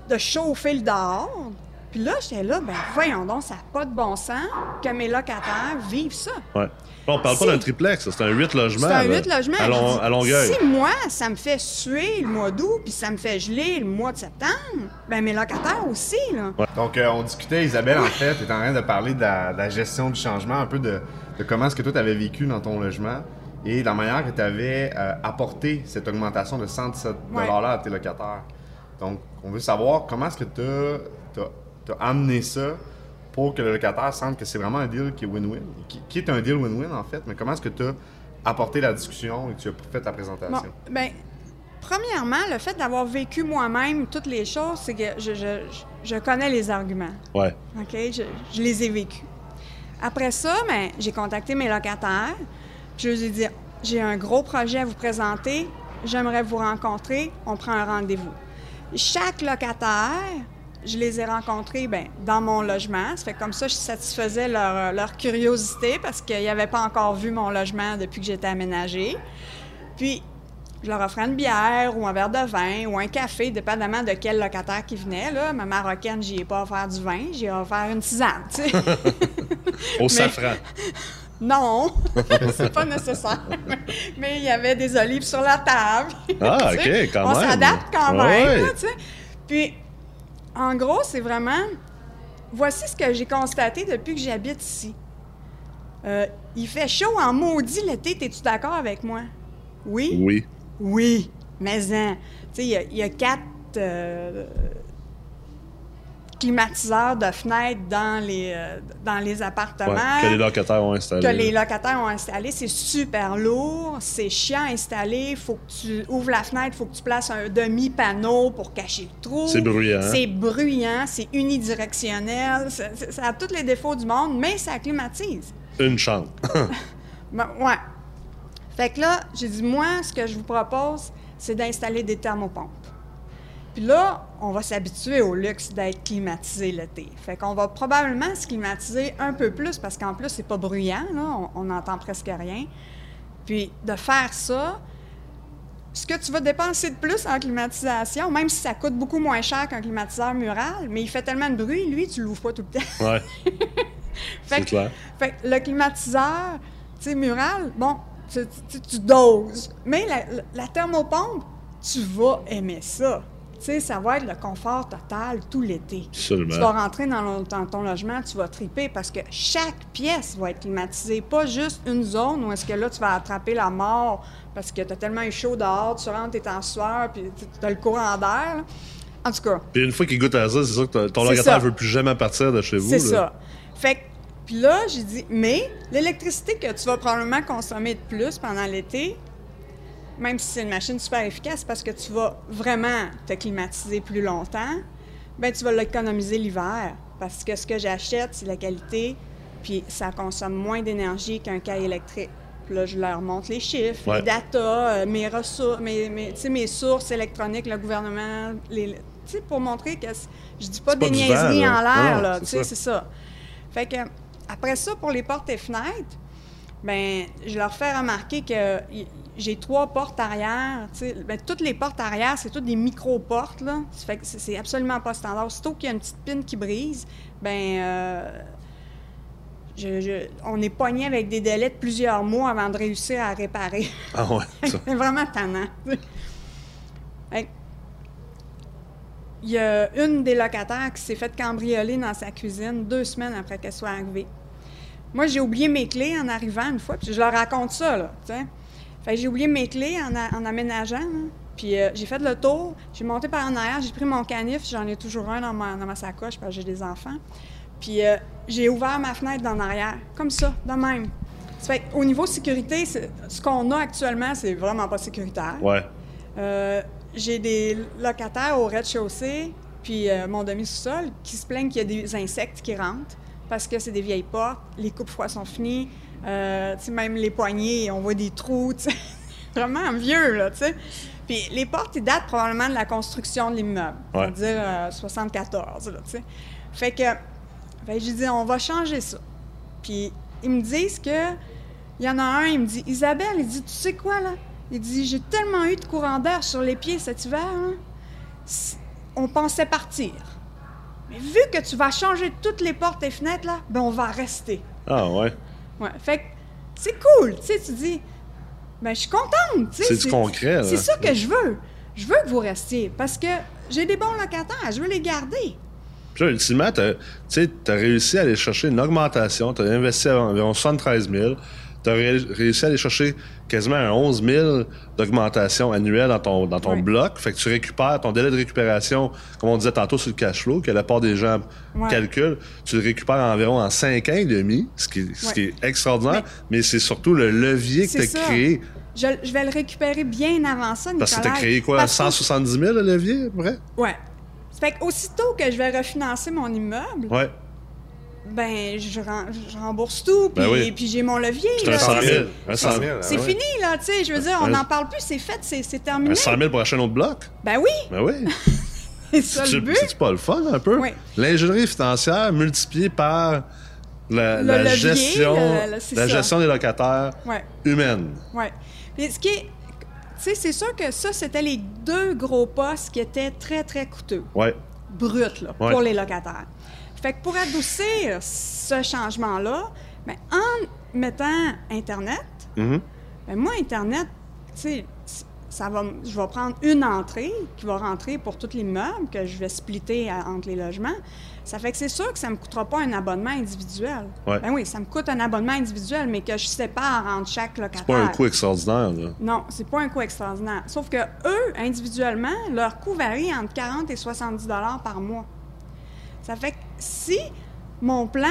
[SPEAKER 4] de chauffer le dehors. Puis là, j'étais là, ben voyons donc, ça n'a pas de bon sens que mes locataires vivent ça.
[SPEAKER 2] Ouais. On parle pas d'un triplex, c'est un 8 logements.
[SPEAKER 4] C'est un 8 logements.
[SPEAKER 2] À, Lon-
[SPEAKER 4] Je dis,
[SPEAKER 2] à Longueuil.
[SPEAKER 4] Si moi, ça me fait suer le mois d'août, puis ça me fait geler le mois de septembre, ben mes locataires aussi, là.
[SPEAKER 3] Donc, euh, on discutait, Isabelle, en fait, tu en train de parler de la, de la gestion du changement, un peu de, de comment est-ce que toi, tu avais vécu dans ton logement et de la manière que tu avais apporté cette augmentation de 117
[SPEAKER 4] Ouais.
[SPEAKER 3] là à tes locataires. Donc, on veut savoir comment est-ce que tu as, amené ça pour que le locataire sente que c'est vraiment un deal qui est win-win, qui, qui est un deal win-win, en fait, mais comment est-ce que tu as apporté la discussion et que tu as fait ta présentation?
[SPEAKER 4] Bon, ben, premièrement, le fait d'avoir vécu moi-même toutes les choses, c'est que je, je, je connais les arguments.
[SPEAKER 2] Ouais.
[SPEAKER 4] OK? Je, je les ai vécus. Après ça, ben, j'ai contacté mes locataires. Je leur ai dit j'ai un gros projet à vous présenter. J'aimerais vous rencontrer. On prend un rendez-vous. Chaque locataire, je les ai rencontrés ben, dans mon logement. Ça fait comme ça, je satisfaisais leur, leur curiosité parce qu'ils n'avaient pas encore vu mon logement depuis que j'étais aménagée. Puis, je leur offrais une bière ou un verre de vin ou un café, dépendamment de quel locataire qui venait. Là. Ma marocaine, j'y ai pas offert du vin, j'ai offert une tisane.
[SPEAKER 2] Au safran.
[SPEAKER 4] Non, c'est pas nécessaire. Mais il y avait des olives sur la table.
[SPEAKER 2] Ah, OK, quand
[SPEAKER 4] On
[SPEAKER 2] même.
[SPEAKER 4] s'adapte quand
[SPEAKER 2] Ouais.
[SPEAKER 4] même. là, tu sais. Puis, en gros, c'est vraiment. Voici ce que j'ai constaté depuis que j'habite ici. Euh, il fait chaud en maudit l'été, es-tu d'accord avec moi? Oui?
[SPEAKER 2] Oui.
[SPEAKER 4] Oui, mais hein. Tu sais, il y a- il y, a quatre euh, climatiseurs de fenêtres dans les, euh, dans les appartements
[SPEAKER 2] Ouais, que les locataires ont installé.
[SPEAKER 4] que les locataires ont installé. C'est super lourd, c'est chiant à installer. faut que tu ouvres la fenêtre, faut que tu places un demi-panneau pour cacher le trou.
[SPEAKER 2] C'est bruyant.
[SPEAKER 4] C'est bruyant, c'est unidirectionnel. Ça a tous les défauts du monde, mais ça climatise.
[SPEAKER 2] Une chambre.
[SPEAKER 4] Ben, ouais. Fait que là, j'ai dit, moi, ce que je vous propose, c'est d'installer des thermopompes. Puis là, on va s'habituer au luxe d'être climatisé l'été. Fait qu'on va probablement se climatiser un peu plus parce qu'en plus, c'est pas bruyant, là, on n'entend presque rien. Puis de faire ça, ce que tu vas dépenser de plus en climatisation, même si ça coûte beaucoup moins cher qu'un climatiseur mural, mais il fait tellement de bruit, lui, tu l'ouvres pas tout le temps.
[SPEAKER 2] Ouais.
[SPEAKER 4] Fait
[SPEAKER 2] C'est
[SPEAKER 4] que-
[SPEAKER 2] clair.
[SPEAKER 4] Fait que le climatiseur, tu sais, mural, bon, tu, tu- tu doses. Mais la, la- la thermopompe, tu vas aimer ça. Sais, ça va être le confort total tout l'été. Tu vas rentrer dans, le- dans ton logement, tu vas triper parce que chaque pièce va être climatisée, pas juste une zone où est-ce que là, tu vas attraper la mort parce que tu as tellement eu chaud dehors, tu rentres, tu es en sueur, puis tu as le courant d'air. En tout cas,
[SPEAKER 2] Puis une fois qu'il goûte à ça, c'est sûr que ton- locataire ne veut plus jamais partir de chez vous.
[SPEAKER 4] C'est ça. Fait que, puis là, j'ai dit, mais l'électricité que tu vas probablement consommer de plus pendant l'été, même si c'est une machine super efficace parce que tu vas vraiment te climatiser plus longtemps, ben tu vas l'économiser l'hiver. Parce que ce que j'achète, c'est la qualité, puis ça consomme moins d'énergie qu'un cahier électrique. Puis là, je leur montre les chiffres,
[SPEAKER 2] Ouais.
[SPEAKER 4] les data, euh, mes ressources, mes, mes, tu sais, mes sources électroniques, le gouvernement, les, tu sais, pour montrer que je dis pas des
[SPEAKER 2] pas
[SPEAKER 4] niaiseries
[SPEAKER 2] vent,
[SPEAKER 4] en l'air, là, tu sais, c'est ça. Fait que, après ça, pour les portes et fenêtres, ben, je leur fais remarquer que j'ai trois portes arrière. Ben, toutes les portes arrière, c'est toutes des micro-portes. Là. Ça fait que c'est- absolument pas standard. Aussitôt qu'il y a une petite pine qui brise, ben, euh, je- je- on est pogné avec des délais de plusieurs mois avant de réussir à réparer.
[SPEAKER 2] Ah ouais.
[SPEAKER 4] C'est vraiment tannant. Fait que, Il y a une des locataires qui s'est fait cambrioler dans sa cuisine deux semaines après qu'elle soit arrivée. Moi, j'ai oublié mes clés en arrivant une fois, puis je leur raconte ça, là, tu sais. Fait j'ai oublié mes clés en, a- en aménageant, là. Puis euh, j'ai fait le tour, j'ai monté par en arrière, j'ai pris mon canif, j'en ai toujours un dans ma, dans ma sacoche parce que j'ai des enfants. Puis euh, j'ai ouvert ma fenêtre d'en arrière, comme ça, de même. Ça fait au niveau sécurité, ce qu'on a actuellement, c'est vraiment pas sécuritaire.
[SPEAKER 2] Ouais.
[SPEAKER 4] Euh, j'ai des locataires au rez-de-chaussée, puis mon demi-sous-sol, qui se plaignent qu'il y a des insectes qui rentrent parce que c'est des vieilles portes, les coupes froids sont finis, euh, même les poignées, on voit des trous. Vraiment vieux, là, tu sais. Puis les portes, ils datent probablement de la construction de l'immeuble,
[SPEAKER 2] Ouais.
[SPEAKER 4] c'est-à-dire euh, 74, là, tu sais. Fait que, que j'ai dit, on va changer ça. Puis ils me disent que il y en a un, il me dit Isabelle, il dit tu sais quoi là? Il dit j'ai tellement eu de courant d'air sur les pieds cet hiver, hein, on pensait partir. Vu que tu vas changer toutes les portes et fenêtres là, ben on va rester.
[SPEAKER 2] Ah ouais.
[SPEAKER 4] Ouais, fait que c'est cool, tu sais, tu dis ben je suis contente, tu sais.
[SPEAKER 2] C'est du concret, là.
[SPEAKER 4] C'est ça que je veux. Je veux que vous restiez parce que j'ai des bons locataires, je veux les garder.
[SPEAKER 2] Puis là, ultimement, tu sais, t'as réussi à aller chercher une augmentation. T'as investi à environ 73 000. T'as ré- réussi à aller chercher quasiment un 11 000 d'augmentation annuelle dans ton, dans ton
[SPEAKER 4] Oui.
[SPEAKER 2] bloc. Fait que tu récupères ton délai de récupération, comme on disait tantôt sur le cash flow, que la part des gens
[SPEAKER 4] Ouais.
[SPEAKER 2] calculent. Tu le récupères environ en 5 ans et demi, ce qui, ce
[SPEAKER 4] Ouais.
[SPEAKER 2] qui est extraordinaire. Mais c'est surtout le levier que t'as
[SPEAKER 4] ça.
[SPEAKER 2] créé.
[SPEAKER 4] Je, je vais le récupérer bien avant ça, Nicolas.
[SPEAKER 2] Parce que t'as créé quoi?
[SPEAKER 4] Parce que-
[SPEAKER 2] 170 000 le levier, à peu près?
[SPEAKER 4] Ouais. Fait qu'aussitôt que je vais refinancer mon immeuble,
[SPEAKER 2] Ouais.
[SPEAKER 4] Ben, je, rembourse tout, puis,
[SPEAKER 2] Ben oui.
[SPEAKER 4] puis j'ai mon levier.
[SPEAKER 2] C'est
[SPEAKER 4] là.
[SPEAKER 2] un 100 000. Un
[SPEAKER 3] 100
[SPEAKER 2] 100
[SPEAKER 3] 000,
[SPEAKER 4] C'est
[SPEAKER 3] ah ouais.
[SPEAKER 4] fini, là, tu sais. Je veux dire, on n'en parle plus, c'est fait, c'est terminé.
[SPEAKER 2] Un 100 000 pour acheter un autre bloc?
[SPEAKER 4] Ben oui,
[SPEAKER 2] Ben oui.
[SPEAKER 4] c'est ça le but.
[SPEAKER 2] c'est pas le fun un peu?
[SPEAKER 4] Oui.
[SPEAKER 2] L'ingénierie financière multipliée par la,
[SPEAKER 4] Le
[SPEAKER 2] la
[SPEAKER 4] levier,
[SPEAKER 2] gestion,
[SPEAKER 4] le- le- c'est
[SPEAKER 2] la
[SPEAKER 4] ça.
[SPEAKER 2] gestion des locataires
[SPEAKER 4] Ouais,
[SPEAKER 2] humaine.
[SPEAKER 4] ouais. Puis ce qui est. Tu sais, c'est sûr que ça, c'était les deux gros postes qui étaient très, très coûteux.
[SPEAKER 2] Ouais.
[SPEAKER 4] brut là,
[SPEAKER 2] Ouais.
[SPEAKER 4] pour les locataires. Fait que pour adoucir ce changement-là, ben, en mettant Internet,
[SPEAKER 2] Mhm.
[SPEAKER 4] ben, moi, Internet, tu sais, ça va, je vais prendre une entrée qui va rentrer pour tous les meubles que je vais splitter à- entre les logements. Ça fait que c'est sûr que ça ne me coûtera pas un abonnement individuel.
[SPEAKER 2] Ouais.
[SPEAKER 4] Ben oui, ça me coûte un abonnement individuel, mais que je sépare entre chaque locataire.
[SPEAKER 2] C'est pas un coût extraordinaire, là.
[SPEAKER 4] Non, c'est pas un coût extraordinaire. Sauf que eux, individuellement, leur coût varie entre 40 et 70 dollars par mois. Ça fait que si mon plan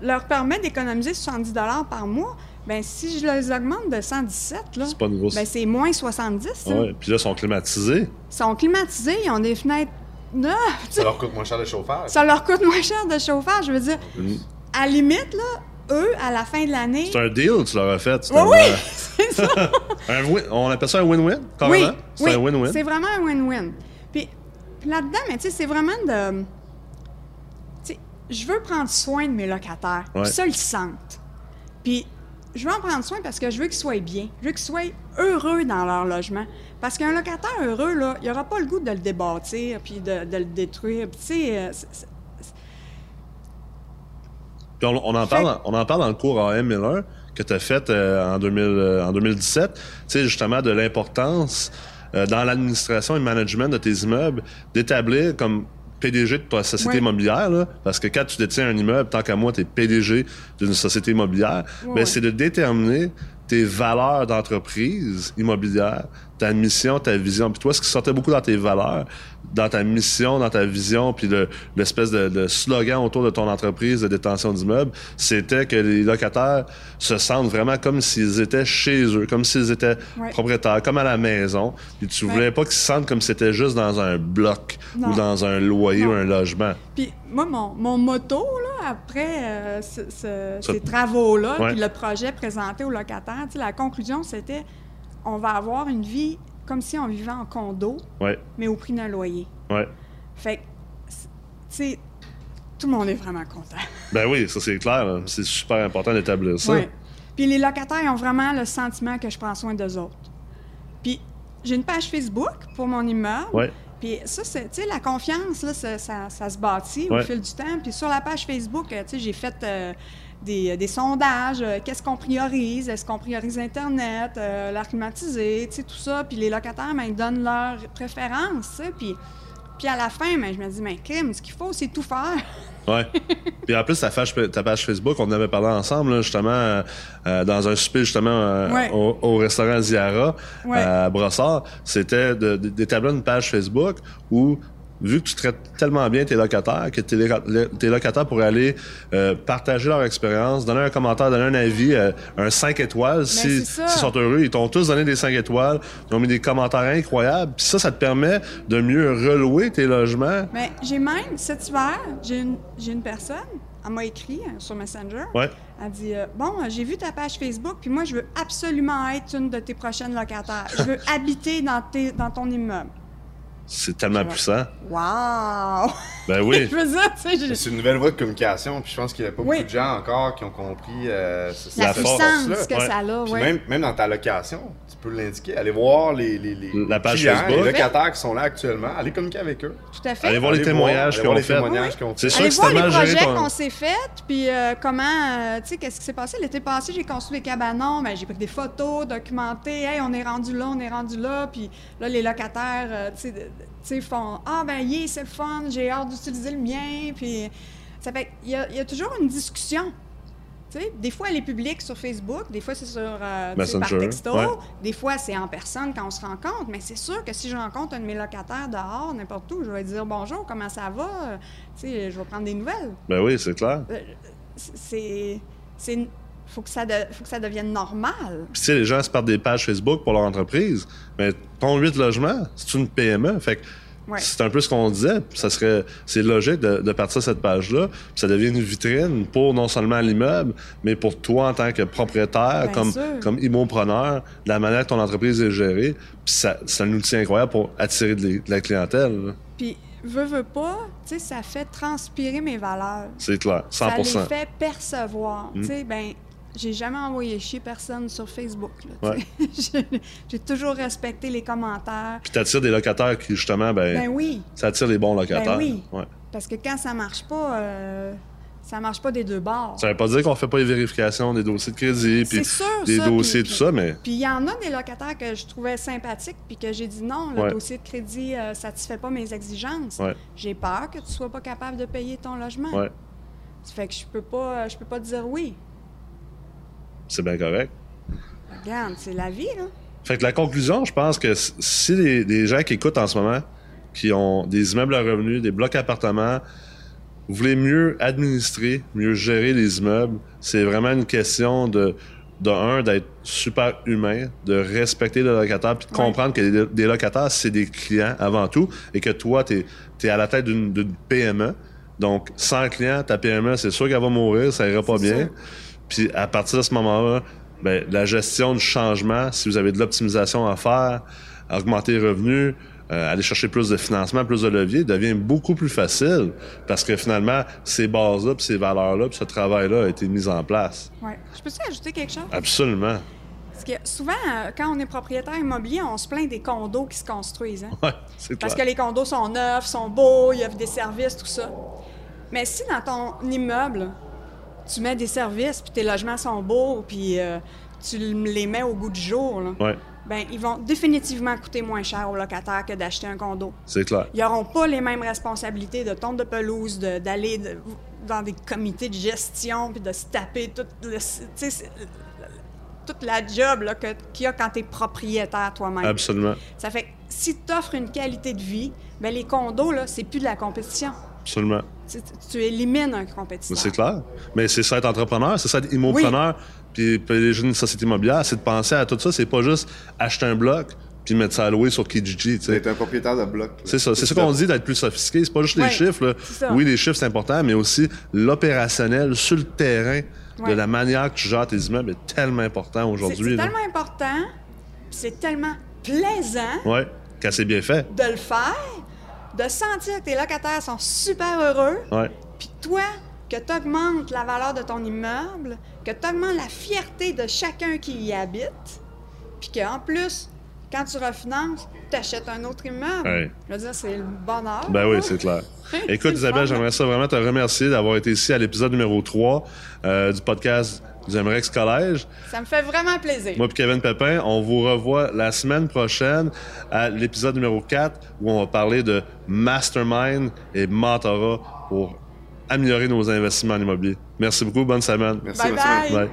[SPEAKER 4] leur permet d'économiser 70 dollars par mois, ben si je les augmente de 117 là,
[SPEAKER 2] C'est pas une grosse-
[SPEAKER 4] ben c'est moins 70. ça.
[SPEAKER 2] Ouais. Puis là, ils sont climatisés.
[SPEAKER 4] Ils sont climatisés, ils ont des fenêtres neuves.
[SPEAKER 3] Ça leur coûte moins cher de chauffage.
[SPEAKER 4] Ça leur coûte moins cher de chauffage. Je veux dire,
[SPEAKER 2] Mm.
[SPEAKER 4] à la limite là, eux à la fin de l'année.
[SPEAKER 2] C'est un deal que tu leur as fait. c'est
[SPEAKER 4] Oui,
[SPEAKER 2] un-
[SPEAKER 4] oui, c'est ça.
[SPEAKER 2] un win- on appelle ça un win-win,
[SPEAKER 4] Oui.
[SPEAKER 2] C'est
[SPEAKER 4] oui,
[SPEAKER 2] un win-win.
[SPEAKER 4] C'est vraiment un win-win. Puis, puis là-dedans, mais tu sais, c'est vraiment de. Je veux prendre soin de mes locataires.
[SPEAKER 2] Ouais.
[SPEAKER 4] Ça, ils le sentent. Puis, je veux en prendre soin parce que je veux qu'ils soient bien. Je veux qu'ils soient heureux dans leur logement. Parce qu'un locataire heureux, là, il n'aura pas le goût de le débâtir puis de, de le détruire. Puis, tu sais, euh, c'est- c'est-
[SPEAKER 2] Puis on, on en
[SPEAKER 4] Fait-
[SPEAKER 2] parle, on en parle dans le cours AM 1001 que tu as fait euh, en, 2000, euh, en 2017, tu sais, justement, de l'importance euh, dans l'administration et le management de tes immeubles d'établir comme PDG de ta société immobilière, là, parce que quand tu détiens un immeuble, tant qu'à moi, tu es PDG d'une société immobilière, ben,
[SPEAKER 4] oui.
[SPEAKER 2] c'est de déterminer tes valeurs d'entreprise immobilière, ta mission, ta vision. Puis toi, ce qui sortait beaucoup dans tes valeurs, dans ta mission, dans ta vision, puis le- l'espèce de, de slogan autour de ton entreprise de détention d'immeubles, c'était que les locataires se sentent vraiment comme s'ils étaient chez eux, comme s'ils étaient
[SPEAKER 4] Ouais.
[SPEAKER 2] propriétaires, comme à la maison. Puis tu
[SPEAKER 4] Ouais.
[SPEAKER 2] voulais pas qu'ils se sentent comme si c'était juste dans un bloc
[SPEAKER 4] Non.
[SPEAKER 2] ou dans un loyer
[SPEAKER 4] Non.
[SPEAKER 2] ou un logement.
[SPEAKER 4] Puis moi, mon, mon motto, là, après euh, ce- ce-
[SPEAKER 2] Ça-
[SPEAKER 4] ces travaux-là, puis le projet présenté aux locataires, la conclusion, c'était on va avoir une vie comme si on vivait en condo,
[SPEAKER 2] Ouais,
[SPEAKER 4] mais au prix d'un loyer.
[SPEAKER 2] ouais.
[SPEAKER 4] Fait que, tu sais, tout le monde est vraiment content.
[SPEAKER 2] Ben oui, ça c'est clair. C'est super important d'établir ça.
[SPEAKER 4] Ouais. Puis les locataires ont vraiment le sentiment que je prends soin d'eux autres. Puis j'ai une page Facebook pour mon immeuble.
[SPEAKER 2] Ouais.
[SPEAKER 4] Puis ça, c'est, tu sais, la confiance, là, ça, ça- ça se bâtit
[SPEAKER 2] Ouais.
[SPEAKER 4] au fil du temps. Puis sur la page Facebook, euh, tu sais, j'ai fait euh, des, des sondages. euh, qu'est-ce qu'on priorise? Est-ce qu'on priorise Internet, euh, l'air climatisé, tu sais, tout ça? Puis les locataires, ben, ils donnent leurs préférences. Puis, puis à la fin, ben, je me dis, mais crime, ce qu'il faut, c'est tout faire.
[SPEAKER 2] Ouais. Puis en plus, ta page, ta page Facebook, on en avait parlé ensemble, là, justement, euh, euh, dans un souper, justement, euh,
[SPEAKER 4] Ouais.
[SPEAKER 2] au, au restaurant Ziara,
[SPEAKER 4] Ouais.
[SPEAKER 2] à Brossard. C'était d'établir une page Facebook où, vu que tu traites tellement bien tes locataires, que tes, locataires pourraient aller euh, partager leur expérience, donner un commentaire, donner un avis, euh, un 5 étoiles, si-
[SPEAKER 4] Ben,
[SPEAKER 2] s'ils sont heureux. Ils t'ont tous donné des 5 étoiles, ils ont mis des commentaires incroyables. Puis ça, ça te permet de mieux relouer tes logements.
[SPEAKER 4] Mais j'ai même, cet hiver, j'ai une, personne, elle m'a écrit euh, sur Messenger.
[SPEAKER 2] Ouais.
[SPEAKER 4] Elle dit euh, Bon, j'ai vu ta page Facebook, puis moi, je veux absolument être une de tes prochaines locataires. Je veux habiter dans, tes, dans ton immeuble.
[SPEAKER 2] C'est tellement puissant.
[SPEAKER 4] Wow!
[SPEAKER 2] Ben oui.
[SPEAKER 3] C'est une nouvelle voie de communication, puis je pense qu'il n'y a pas
[SPEAKER 4] Oui.
[SPEAKER 3] beaucoup de gens encore qui ont compris euh, ce-
[SPEAKER 4] la
[SPEAKER 2] La force,
[SPEAKER 4] puissance
[SPEAKER 3] là.
[SPEAKER 4] que
[SPEAKER 2] Ouais.
[SPEAKER 4] ça a,
[SPEAKER 3] Puis
[SPEAKER 4] ouais.
[SPEAKER 3] même, même dans ta location, tu peux l'indiquer. Allez voir les, les, les
[SPEAKER 2] La page
[SPEAKER 3] clients,
[SPEAKER 2] Facebook.
[SPEAKER 3] les locataires qui sont là actuellement. Allez communiquer avec eux.
[SPEAKER 4] Tout à fait.
[SPEAKER 2] Allez voir les témoignages
[SPEAKER 3] les
[SPEAKER 2] fait. C'est
[SPEAKER 3] fait.
[SPEAKER 2] sûr
[SPEAKER 4] Allez
[SPEAKER 2] que
[SPEAKER 4] voir les projets qu'on s'est faits, puis euh, comment, euh, tu sais, qu'est-ce qui s'est passé. L'été passé, j'ai construit des cabanons, ben, j'ai pris des photos, documenté, hey, on est rendu là, on est rendu là, puis là, les locataires, euh, tu sais, sais, font, ah, ben, yeah, c'est fun, j'ai hâte d'utiliser le mien, puis ça fait qu'il y a, il y a toujours une discussion. Tu sais, des fois, elle est publique sur Facebook, des fois, c'est sur euh, par texto,
[SPEAKER 2] ouais.
[SPEAKER 4] des fois, c'est en personne quand on se rencontre, mais c'est sûr que si je rencontre un de mes locataires dehors, n'importe où, je vais dire bonjour, comment ça va, Euh, tu sais, je vais prendre des nouvelles.
[SPEAKER 2] Ben oui, c'est clair.
[SPEAKER 4] Euh, c'est c'est faut que ça de- faut que ça devienne normal.
[SPEAKER 2] Puis tu sais, les gens se partent des pages Facebook pour leur entreprise. Mais ton 8 logements, c'est une PME. Fait que
[SPEAKER 4] Ouais.
[SPEAKER 2] c'est un peu ce qu'on disait. Ça serait, c'est logique de, de partir cette page-là. Ça devient une vitrine pour non seulement l'immeuble, mais pour toi en tant que propriétaire,
[SPEAKER 4] Bien
[SPEAKER 2] comme,
[SPEAKER 4] sûr.
[SPEAKER 2] comme immopreneur, la manière que ton entreprise est gérée. Puis ça, c'est un outil incroyable pour attirer de, de la clientèle. là.
[SPEAKER 4] Puis veux veux pas, tu sais ça fait transpirer mes valeurs.
[SPEAKER 2] C'est clair, 100
[SPEAKER 4] Ça les fait percevoir.
[SPEAKER 2] Mm.
[SPEAKER 4] Tu sais ben j'ai jamais envoyé chier personne sur Facebook. J'ai- toujours respecté les commentaires.
[SPEAKER 2] Puis t'attires des locataires qui, justement, ben,
[SPEAKER 4] Ben oui,
[SPEAKER 2] ça attire les bons locataires.
[SPEAKER 4] Ben oui.
[SPEAKER 2] Ouais.
[SPEAKER 4] parce que quand ça marche pas, euh, Ça marche pas des deux bords.
[SPEAKER 2] Ça veut pas dire qu'on fait pas les vérifications des dossiers de crédit, puis des
[SPEAKER 4] ça,
[SPEAKER 2] dossiers, tout ça, mais
[SPEAKER 4] Puis il y en a des locataires que je trouvais sympathiques, puis que j'ai dit non, le
[SPEAKER 2] Ouais.
[SPEAKER 4] dossier de crédit euh, satisfait pas mes exigences.
[SPEAKER 2] Ouais.
[SPEAKER 4] J'ai peur que tu sois pas capable de payer ton logement.
[SPEAKER 2] ouais,
[SPEAKER 4] Ça fait que je peux pas, je peux pas te dire oui.
[SPEAKER 2] C'est bien correct.
[SPEAKER 4] Regarde, c'est la vie, là.
[SPEAKER 2] Fait que la conclusion, je pense que si les, les gens qui écoutent en ce moment, qui ont des immeubles à revenus, des blocs appartements, vous voulez mieux administrer, mieux gérer les immeubles, c'est vraiment une question de, de un, d'être super humain, de respecter le locataire, puis de
[SPEAKER 4] Ouais.
[SPEAKER 2] comprendre que les, des locataires, c'est des clients avant tout, et que toi, tu es, à la tête d'une PME. Donc, sans client, ta PME, c'est sûr qu'elle va mourir, ça ira pas bien. Puis à partir de ce moment-là, ben, la gestion du changement, si vous avez de l'optimisation à faire, augmenter les revenus, euh, aller chercher plus de financement, plus de levier, devient beaucoup plus facile parce que finalement, ces bases-là, puis ces valeurs-là, puis ce travail-là a été mis en place.
[SPEAKER 4] Ouais. Je peux-tu ajouter quelque chose?
[SPEAKER 2] Absolument.
[SPEAKER 4] Parce que souvent, euh, quand on est propriétaire immobilier, on se plaint des condos qui se construisent. hein.
[SPEAKER 2] Ouais, c'est
[SPEAKER 4] Parce que les condos sont neufs, sont beaux, ils offrent des services, tout ça. Mais si dans ton immeuble, tu mets des services, puis tes logements sont beaux, puis euh, tu les mets au goût du jour, là,
[SPEAKER 2] Ouais,
[SPEAKER 4] ben, ils vont définitivement coûter moins cher aux locataires que d'acheter un condo.
[SPEAKER 2] c'est clair.
[SPEAKER 4] Ils n'auront pas les mêmes responsabilités de tonte de pelouse, d'aller de- dans des comités de gestion, puis de se taper toute, le- toute la job qu'il y a quand tu es propriétaire toi-même.
[SPEAKER 2] Absolument.
[SPEAKER 4] Ça fait que si tu offres une qualité de vie, ben les condos, là, c'est plus de la compétition.
[SPEAKER 2] Absolument.
[SPEAKER 4] Tu, élimines un compétiteur.
[SPEAKER 2] C'est clair. Mais c'est ça être entrepreneur, c'est ça être immopreneur, puis puis une société immobilière, c'est de penser à tout ça. C'est pas juste acheter un bloc puis mettre ça à louer sur Kijiji.
[SPEAKER 3] D'être un propriétaire de bloc.
[SPEAKER 2] C'est ça. C'est ça qu'on dit d'être plus sophistiqué. C'est pas juste les chiffres. là.
[SPEAKER 4] c'est.
[SPEAKER 2] Oui, les chiffres, c'est important, mais aussi l'opérationnel sur le terrain de la manière que tu gères tes immeubles est tellement important
[SPEAKER 4] C'est-
[SPEAKER 2] aujourd'hui.
[SPEAKER 4] C'est tellement important, puis c'est tellement plaisant
[SPEAKER 2] Ouais, quand c'est bien fait.
[SPEAKER 4] de le faire, de sentir que tes locataires sont super heureux, puis toi, que tu augmentes la valeur de ton immeuble, que tu augmentes la fierté de chacun qui y habite, puis qu'en plus, quand tu refinances, tu achètes un autre immeuble.
[SPEAKER 2] Ouais.
[SPEAKER 4] Je veux dire, c'est le bonheur.
[SPEAKER 2] ben oui, c'est clair. Écoute,
[SPEAKER 4] le
[SPEAKER 2] Isabelle,
[SPEAKER 4] fun.
[SPEAKER 2] j'aimerais ça vraiment te remercier d'avoir été ici à l'épisode numéro 3 euh, du podcast du MREX Collège?
[SPEAKER 4] Ça me fait vraiment plaisir.
[SPEAKER 2] Moi et Kevin Pépin, on vous revoit la semaine prochaine à l'épisode numéro 4 où on va parler de mastermind et mentorat pour améliorer nos investissements en immobilier. Merci beaucoup, bonne semaine.
[SPEAKER 3] Merci,
[SPEAKER 4] Bye.
[SPEAKER 2] Bye.